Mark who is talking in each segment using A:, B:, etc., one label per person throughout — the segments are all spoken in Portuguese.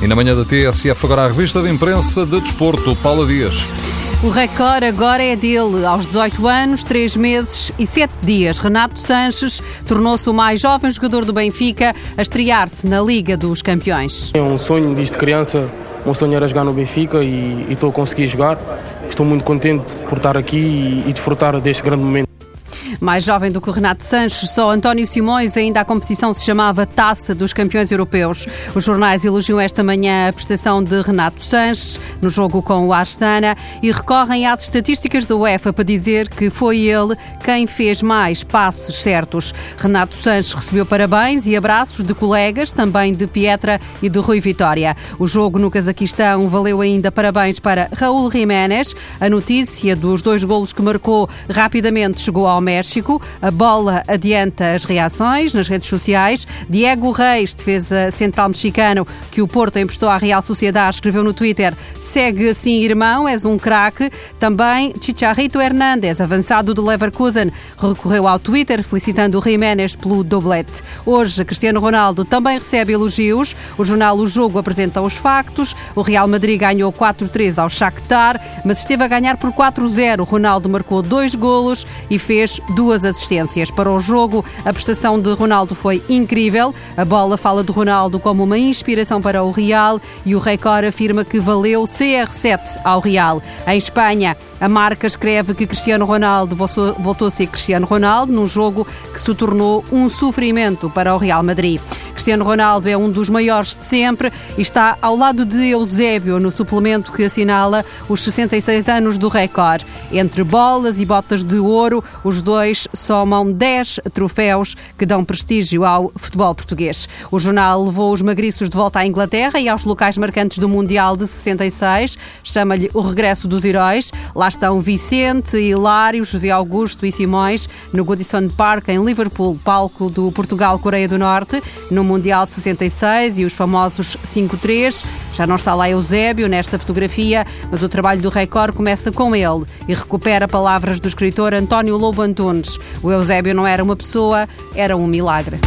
A: E na manhã da TSF, agora a revista de imprensa de desporto, Paula Dias.
B: O recorde agora é dele. Aos 18 anos, 3 meses e 7 dias, Renato Sanches tornou-se o mais jovem jogador do Benfica a estrear-se na Liga dos Campeões.
C: É um sonho desde criança, um sonho era jogar no Benfica e, e estou a conseguir jogar. Estou muito contente por estar aqui e, e desfrutar deste grande momento.
B: Mais jovem do que Renato Sanches, só António Simões ainda a competição se chamava Taça dos Campeões Europeus. Os jornais elogiam esta manhã a prestação de Renato Sanches no jogo com o Astana e recorrem às estatísticas da UEFA para dizer que foi ele quem fez mais passes certos. Renato Sanches recebeu parabéns e abraços de colegas, também de Pietra e de Rui Vitória. O jogo no Cazaquistão valeu ainda parabéns para Raul Jiménez. A notícia dos dois golos que marcou rapidamente chegou ao México México. A bola adianta as reações nas redes sociais. Diego Reis, defesa central mexicano, que o Porto emprestou à Real Sociedade, escreveu no Twitter: segue assim, irmão, és um craque. Também Chicharrito Hernández, avançado do Leverkusen, recorreu ao Twitter felicitando o Jiménez pelo doblete. Hoje, Cristiano Ronaldo também recebe elogios. O jornal O Jogo apresenta os factos. O Real Madrid ganhou 4-3 ao Shakhtar, mas esteve a ganhar por 4-0. Ronaldo marcou dois golos e fez duas assistências. Para o jogo, a prestação de Ronaldo foi incrível. A bola fala de Ronaldo como uma inspiração para o Real e o Record afirma que valeu CR7 ao Real. Em Espanha, a marca escreve que Cristiano Ronaldo voltou a ser Cristiano Ronaldo num jogo que se tornou um sofrimento para o Real Madrid. Cristiano Ronaldo é um dos maiores de sempre e está ao lado de Eusébio no suplemento que assinala os 66 anos do recorde. Entre bolas e botas de ouro, os dois somam 10 troféus que dão prestígio ao futebol português. O jornal levou os magriços de volta à Inglaterra e aos locais marcantes do Mundial de 66, chama-lhe o regresso dos heróis. Lá estão Vicente, Hilário, José Augusto e Simões no Goodison Park em Liverpool, palco do Portugal-Coreia do Norte. No Mundial de 66 e os famosos 5-3. Já não está lá Eusébio nesta fotografia, mas o trabalho do Record começa com ele e recupera palavras do escritor António Lobo Antunes. O Eusébio não era uma pessoa, era um milagre.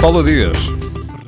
A: Paula Dias.